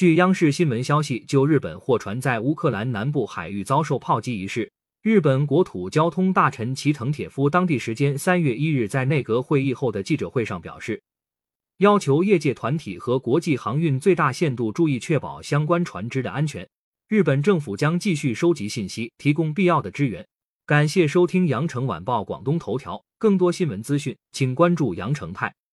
据央视新闻消息就日本货船在乌克兰南部海域遭受炮击一事。日本国土交通大臣齐藤铁夫当地时间三月一日在内阁会议后的记者会上表示要求业界团体和国际航运最大限度注意确保相关船只的安全。日本政府将继续收集信息提供必要的支援。感谢收听羊城晚报广东头条更多新闻资讯请关注羊城派。